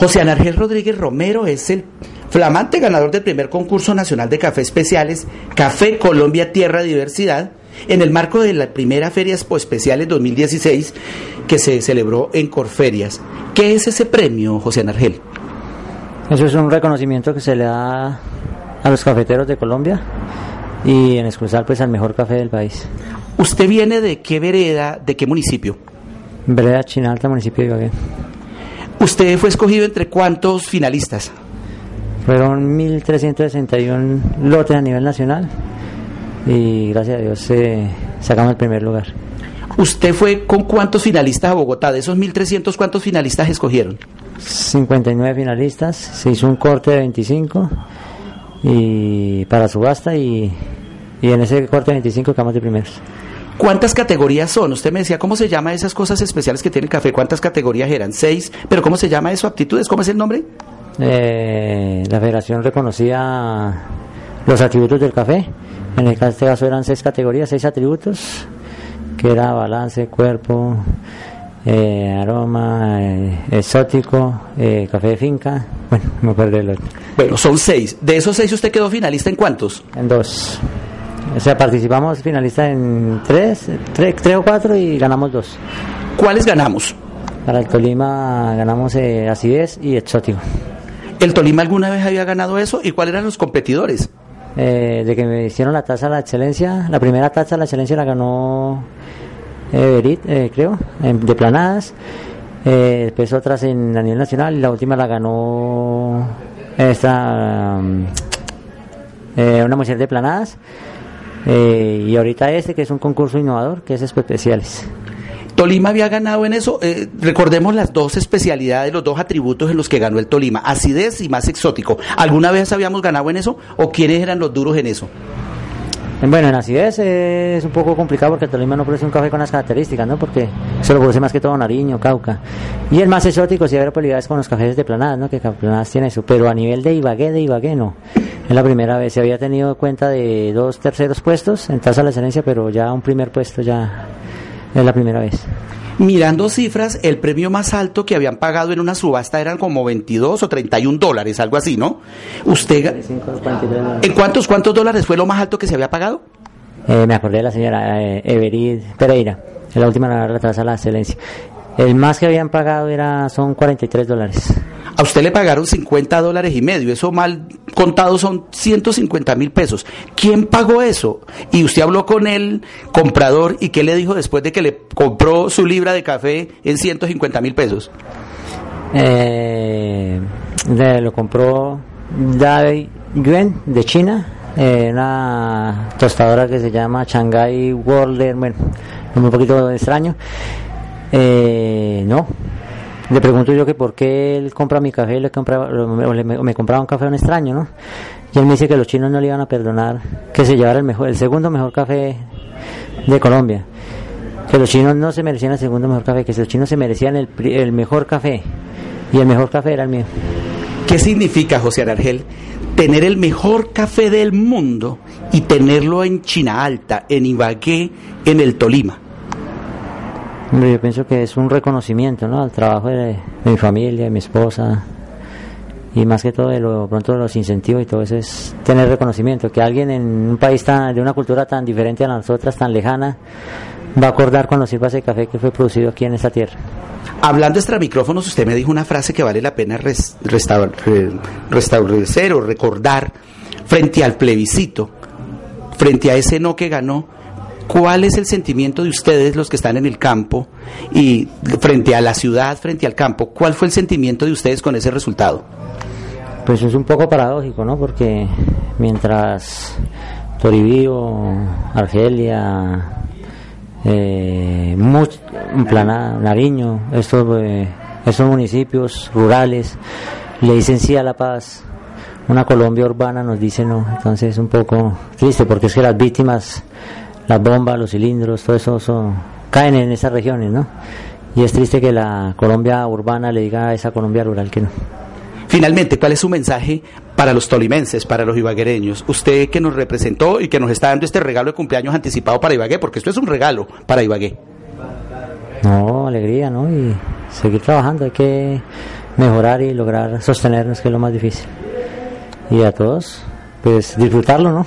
José Ángel Rodríguez Romero es el flamante ganador del primer concurso nacional de café especiales Café Colombia Tierra Diversidad en el marco de la primera Feria Expo Especiales 2016 que se celebró en Corferias. ¿Qué es ese premio, José Ángel? Eso es un reconocimiento que se le da a los cafeteros de Colombia y en exclusar pues al mejor café del país. ¿Usted viene de qué vereda, de qué municipio? Vereda Chinalta, municipio de Ibagué. ¿Usted fue escogido entre cuántos finalistas? Fueron 1.361 lotes a nivel nacional y gracias a Dios eh, sacamos el primer lugar. ¿Usted fue con cuántos finalistas a Bogotá? De esos 1.300, ¿cuántos finalistas escogieron? 59 finalistas, se hizo un corte de 25 y para subasta y, y en ese corte de 25 quedamos de primeros. ¿Cuántas categorías son? Usted me decía, ¿cómo se llama esas cosas especiales que tiene el café? ¿Cuántas categorías eran? Seis, pero ¿cómo se llama eso? ¿Aptitudes? ¿Cómo es el nombre? Eh, la federación reconocía los atributos del café. En el este caso eran seis categorías, seis atributos, que era balance, cuerpo, eh, aroma, eh, exótico, eh, café de finca. Bueno, me acuerdo del otro. Bueno, son seis. De esos seis, ¿usted quedó finalista en cuántos? En dos. O sea, participamos finalistas en tres, tres, tres o cuatro y ganamos dos. ¿Cuáles ganamos? Para el Tolima ganamos eh, acidez y exótico. ¿El Tolima alguna vez había ganado eso? ¿Y cuáles eran los competidores? Eh, de que me hicieron la taza a la excelencia, la primera taza a la excelencia la ganó Everit, eh, creo, en- de planadas. Eh, después otras en a nivel nacional y la última la ganó esta eh, una mujer de planadas. Eh, y ahorita este que es un concurso innovador que es especiales. Tolima había ganado en eso. Eh, recordemos las dos especialidades, los dos atributos en los que ganó el Tolima, acidez y más exótico. ¿Alguna vez habíamos ganado en eso o quiénes eran los duros en eso? Bueno, en acidez eh, es un poco complicado porque el Tolima no produce un café con las características, ¿no? Porque se lo produce más que todo Nariño, Cauca. Y el más exótico sí hay probabilidades con los cafés de planadas, ¿no? Que planadas tiene eso. Pero a nivel de Ibagué, de Ibagué no. Es la primera vez. Se había tenido cuenta de dos terceros puestos en tasa de la excelencia, pero ya un primer puesto ya es la primera vez. Mirando cifras, el premio más alto que habían pagado en una subasta eran como 22 o 31 dólares, algo así, ¿no? ¿Usted, ga- en cuántos, cuántos dólares fue lo más alto que se había pagado? Eh, me acordé de la señora eh, Everid Pereira, es la última en la tasa de la excelencia. El más que habían pagado era son 43 dólares. A usted le pagaron 50 dólares y medio, eso mal contado son 150 mil pesos. ¿Quién pagó eso? Y usted habló con el comprador y ¿qué le dijo después de que le compró su libra de café en 150 mil pesos? Eh, lo compró Dai Yuen de China, eh, una tostadora que se llama Shanghai World, bueno, un poquito extraño. Eh, no, le pregunto yo que por qué él compra mi café y le compra, le- me compraba un café a un extraño, ¿no? Y él me dice que los chinos no le iban a perdonar que se llevara el mejor, el segundo mejor café de Colombia. Que los chinos no se merecían el segundo mejor café, que los chinos se merecían el, el mejor café. Y el mejor café era el mío. ¿Qué significa, José Argel, tener el mejor café del mundo y tenerlo en China Alta, en Ibagué, en el Tolima? Yo pienso que es un reconocimiento ¿no? al trabajo de, mi familia, de mi esposa, y más que todo de lo pronto de los incentivos y todo eso es tener reconocimiento, que alguien en un país tan, de una cultura tan diferente a nosotras, tan lejana, va a acordar cuando sirva ese café que fue producido aquí en esta tierra. Hablando extra micrófonos, usted me dijo una frase que vale la pena res- o recordar frente al plebiscito, frente a ese no que ganó. ¿Cuál es el sentimiento de ustedes, los que están en el campo, y frente a la ciudad, frente al campo? ¿Cuál fue el sentimiento de ustedes con ese resultado? Pues es un poco paradójico, ¿no? Porque mientras Toribío, Argelia, eh, Much- Nariño, estos, eh, estos municipios rurales le dicen sí a la paz, una Colombia urbana nos dice no, entonces es un poco triste porque es que las víctimas, las bombas, los cilindros, todo eso, eso caen en esas regiones, ¿no? Y es triste que la Colombia urbana le diga a esa Colombia rural que no. Finalmente, ¿cuál es su mensaje para los tolimenses, para los ibaguereños? Usted que nos representó y que nos está dando este regalo de cumpleaños anticipado para Ibagué, porque esto es un regalo para Ibagué. No, alegría, ¿no? Y seguir trabajando, hay que mejorar y lograr sostenernos, que es lo más difícil. Y a todos, pues disfrutarlo, ¿no?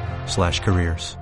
slash careers.